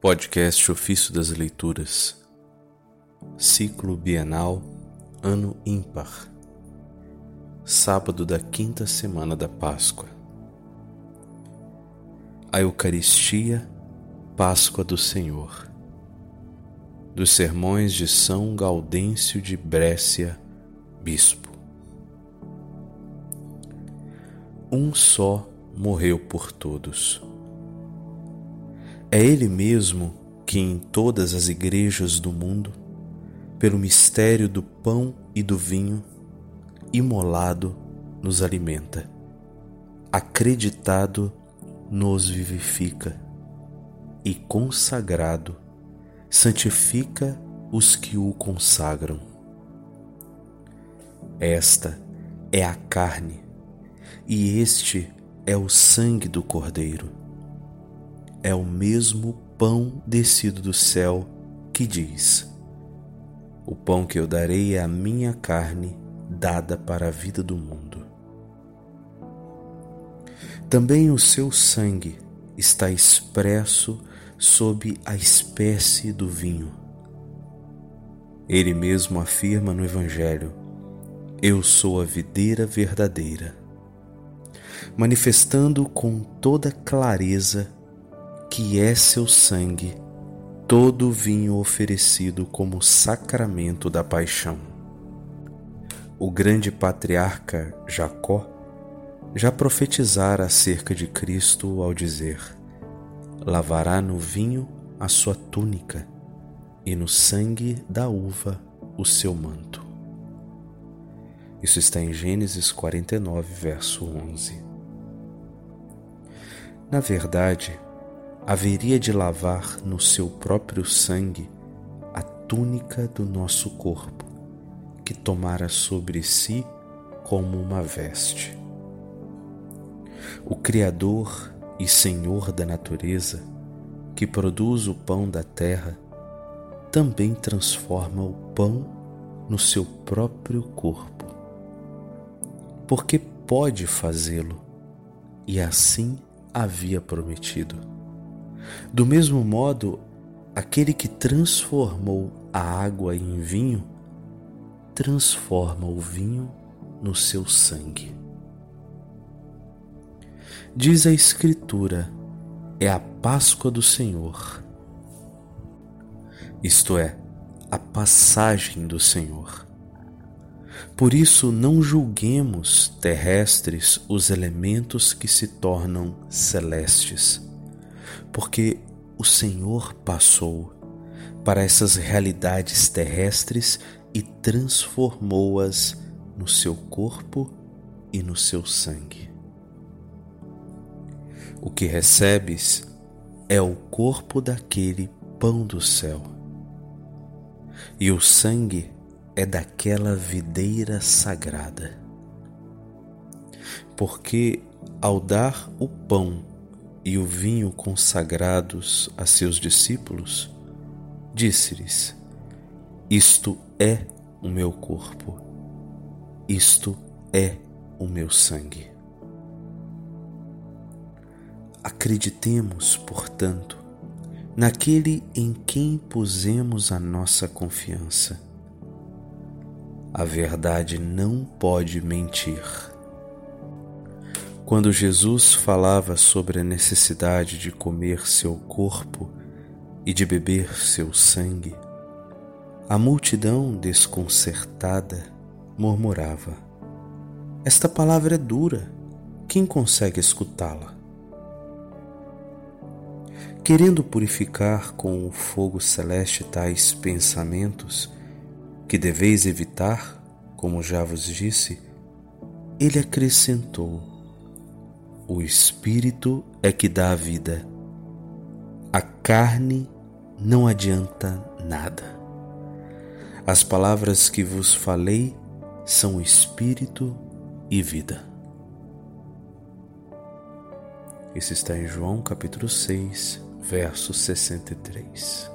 Podcast Ofício das Leituras, Ciclo Bienal, Ano Ímpar, Sábado da quinta semana da Páscoa. A Eucaristia, Páscoa do Senhor. Dos Sermões de São Gaudêncio de Brécia, Bispo. Um só morreu por todos é Ele mesmo que em todas as igrejas do mundo, pelo mistério do pão e do vinho, imolado nos alimenta, acreditado nos vivifica e consagrado santifica os que o consagram. Esta é a carne e este é o sangue do Cordeiro é o mesmo pão descido do céu que diz: O pão que eu darei é a minha carne dada para a vida do mundo. Também o seu sangue está expresso sob a espécie do vinho. Ele mesmo afirma no Evangelho: Eu sou a videira verdadeira, manifestando com toda clareza que é seu sangue, todo vinho oferecido como sacramento da paixão. O grande patriarca Jacó já profetizara acerca de Cristo ao dizer: Lavará no vinho a sua túnica e no sangue da uva o seu manto. Isso está em Gênesis 49, verso 11. Na verdade, haveria de lavar no seu próprio sangue a túnica do nosso corpo, que tomara sobre si como uma veste. O Criador e Senhor da natureza, que produz o pão da terra, também transforma o pão no seu próprio corpo, porque pode fazê-lo, e assim havia prometido. Do mesmo modo, aquele que transformou a água em vinho, transforma o vinho no seu sangue. Diz a Escritura, é a Páscoa do Senhor, isto é, a passagem do Senhor. Por isso, não julguemos terrestres os elementos que se tornam celestes porque o Senhor passou para essas realidades terrestres e transformou-as no seu corpo e no seu sangue. O que recebes é o corpo daquele pão do céu, e o sangue é daquela videira sagrada. Porque ao dar o pão e o vinho consagrados a seus discípulos, disse-lhes: Isto é o meu corpo, isto é o meu sangue. Acreditemos, portanto, naquele em quem pusemos a nossa confiança. A verdade não pode mentir. Quando Jesus falava sobre a necessidade de comer seu corpo e de beber seu sangue, a multidão desconcertada murmurava: Esta palavra é dura, quem consegue escutá-la? Querendo purificar com o fogo celeste tais pensamentos, que deveis evitar, como já vos disse, ele acrescentou: o Espírito é que dá a vida. A carne não adianta nada. As palavras que vos falei são Espírito e vida. Isso está em João capítulo 6, verso 63.